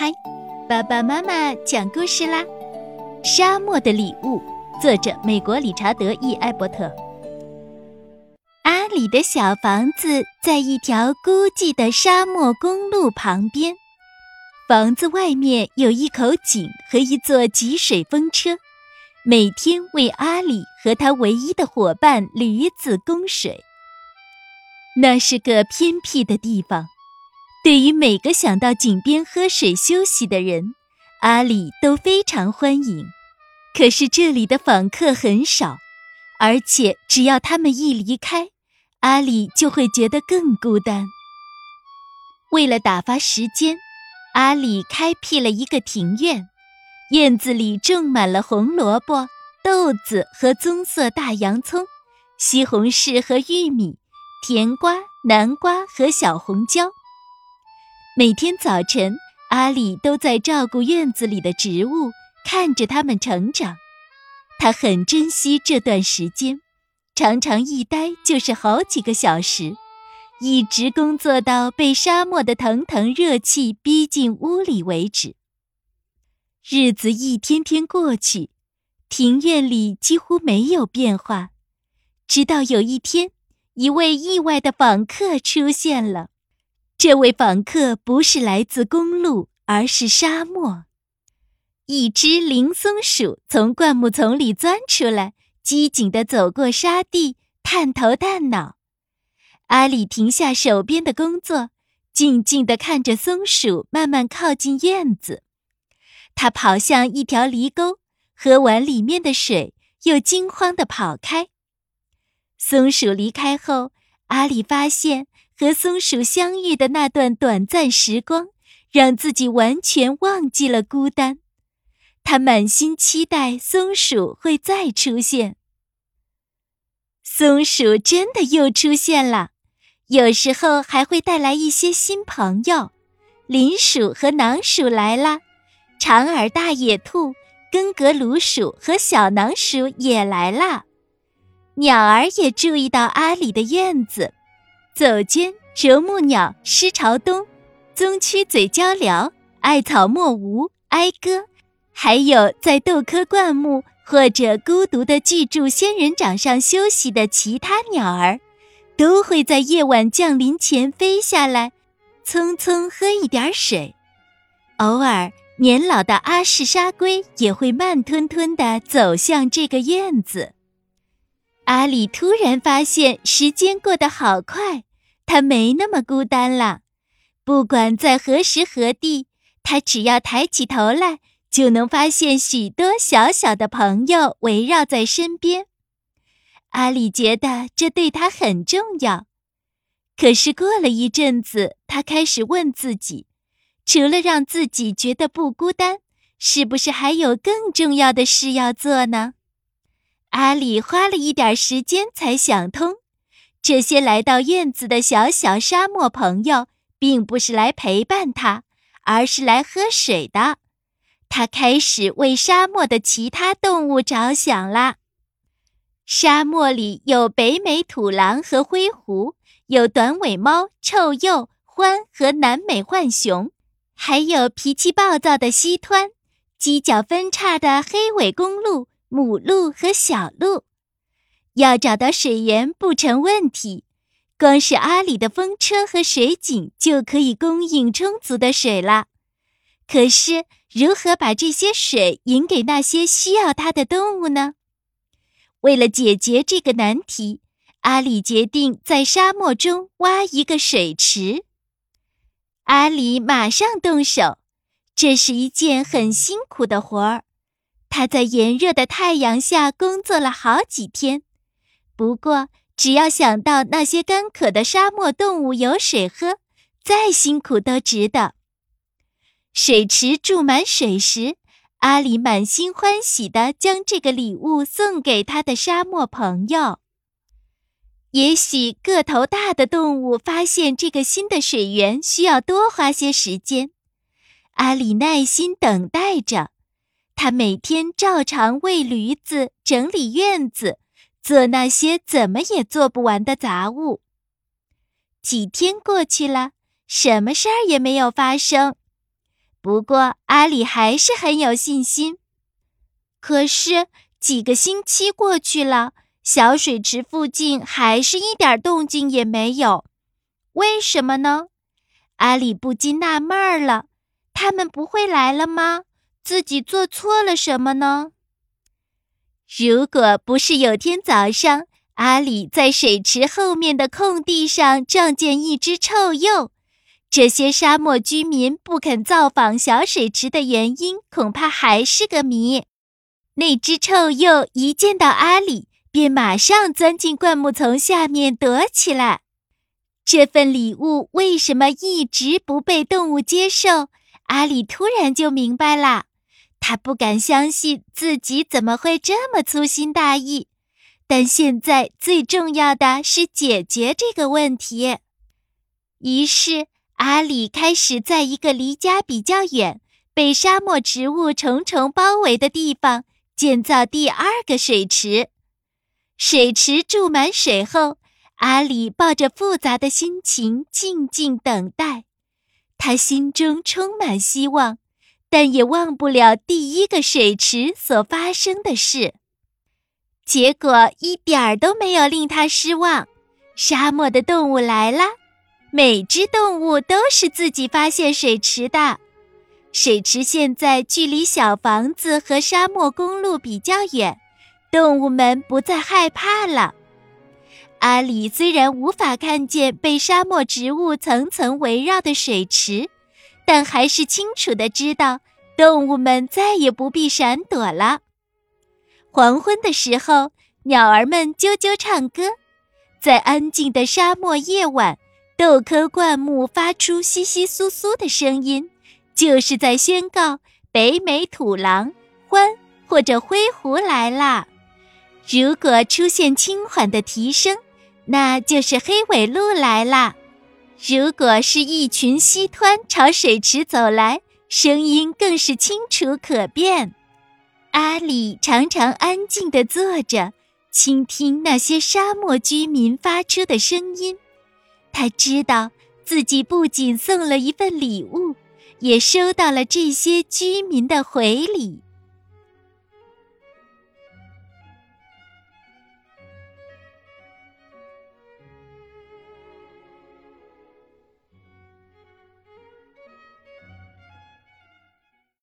嗨，爸爸妈妈讲故事啦！《沙漠的礼物》，作者美国理查德 ·E· 艾伯特。阿里的小房子在一条孤寂的沙漠公路旁边，房子外面有一口井和一座集水风车，每天为阿里和他唯一的伙伴驴子供水。那是个偏僻的地方。对于每个想到井边喝水休息的人，阿里都非常欢迎。可是这里的访客很少，而且只要他们一离开，阿里就会觉得更孤单。为了打发时间，阿里开辟了一个庭院，院子里种满了红萝卜、豆子和棕色大洋葱，西红柿和玉米，甜瓜、南瓜和小红椒。每天早晨，阿里都在照顾院子里的植物，看着它们成长。他很珍惜这段时间，常常一待就是好几个小时，一直工作到被沙漠的腾腾热气逼进屋里为止。日子一天天过去，庭院里几乎没有变化，直到有一天，一位意外的访客出现了。这位访客不是来自公路，而是沙漠。一只灵松鼠从灌木丛里钻出来，机警地走过沙地，探头探脑。阿里停下手边的工作，静静地看着松鼠慢慢靠近院子。他跑向一条犁沟，喝完里面的水，又惊慌地跑开。松鼠离开后，阿里发现。和松鼠相遇的那段短暂时光，让自己完全忘记了孤单。他满心期待松鼠会再出现。松鼠真的又出现了，有时候还会带来一些新朋友。林鼠和囊鼠来了，长耳大野兔、根格鲁鼠和小囊鼠也来了。鸟儿也注意到阿里的院子。走间，啄木鸟、狮朝东、棕曲嘴鹪鹩、艾草莫无、哀歌，还有在豆科灌木或者孤独的巨柱仙人掌上休息的其他鸟儿，都会在夜晚降临前飞下来，匆匆喝一点水。偶尔，年老的阿氏沙龟也会慢吞吞地走向这个院子。阿里突然发现时间过得好快。他没那么孤单了，不管在何时何地，他只要抬起头来，就能发现许多小小的朋友围绕在身边。阿里觉得这对他很重要。可是过了一阵子，他开始问自己：除了让自己觉得不孤单，是不是还有更重要的事要做呢？阿里花了一点时间才想通。这些来到院子的小小沙漠朋友，并不是来陪伴他，而是来喝水的。他开始为沙漠的其他动物着想啦。沙漠里有北美土狼和灰狐，有短尾猫、臭鼬、獾和南美浣熊，还有脾气暴躁的西湍、犄角分叉的黑尾公鹿、母鹿和小鹿。要找到水源不成问题，光是阿里的风车和水井就可以供应充足的水了。可是，如何把这些水引给那些需要它的动物呢？为了解决这个难题，阿里决定在沙漠中挖一个水池。阿里马上动手，这是一件很辛苦的活儿。他在炎热的太阳下工作了好几天。不过，只要想到那些干渴的沙漠动物有水喝，再辛苦都值得。水池注满水时，阿里满心欢喜地将这个礼物送给他的沙漠朋友。也许个头大的动物发现这个新的水源需要多花些时间，阿里耐心等待着。他每天照常喂驴子，整理院子。做那些怎么也做不完的杂物。几天过去了，什么事儿也没有发生。不过阿里还是很有信心。可是几个星期过去了，小水池附近还是一点动静也没有。为什么呢？阿里不禁纳闷儿了：他们不会来了吗？自己做错了什么呢？如果不是有天早上，阿里在水池后面的空地上撞见一只臭鼬，这些沙漠居民不肯造访小水池的原因，恐怕还是个谜。那只臭鼬一见到阿里，便马上钻进灌木丛下面躲起来。这份礼物为什么一直不被动物接受？阿里突然就明白了。他不敢相信自己怎么会这么粗心大意，但现在最重要的是解决这个问题。于是，阿里开始在一个离家比较远、被沙漠植物重重包围的地方建造第二个水池。水池注满水后，阿里抱着复杂的心情静静等待，他心中充满希望。但也忘不了第一个水池所发生的事，结果一点儿都没有令他失望。沙漠的动物来了，每只动物都是自己发现水池的。水池现在距离小房子和沙漠公路比较远，动物们不再害怕了。阿里虽然无法看见被沙漠植物层层围绕的水池。但还是清楚的知道，动物们再也不必闪躲了。黄昏的时候，鸟儿们啾啾唱歌，在安静的沙漠夜晚，豆科灌木发出窸窸窣窣的声音，就是在宣告北美土狼、獾或者灰狐来啦。如果出现轻缓的提声，那就是黑尾鹿来啦。如果是一群溪湍朝水池走来，声音更是清楚可辨。阿里常常安静地坐着，倾听那些沙漠居民发出的声音。他知道自己不仅送了一份礼物，也收到了这些居民的回礼。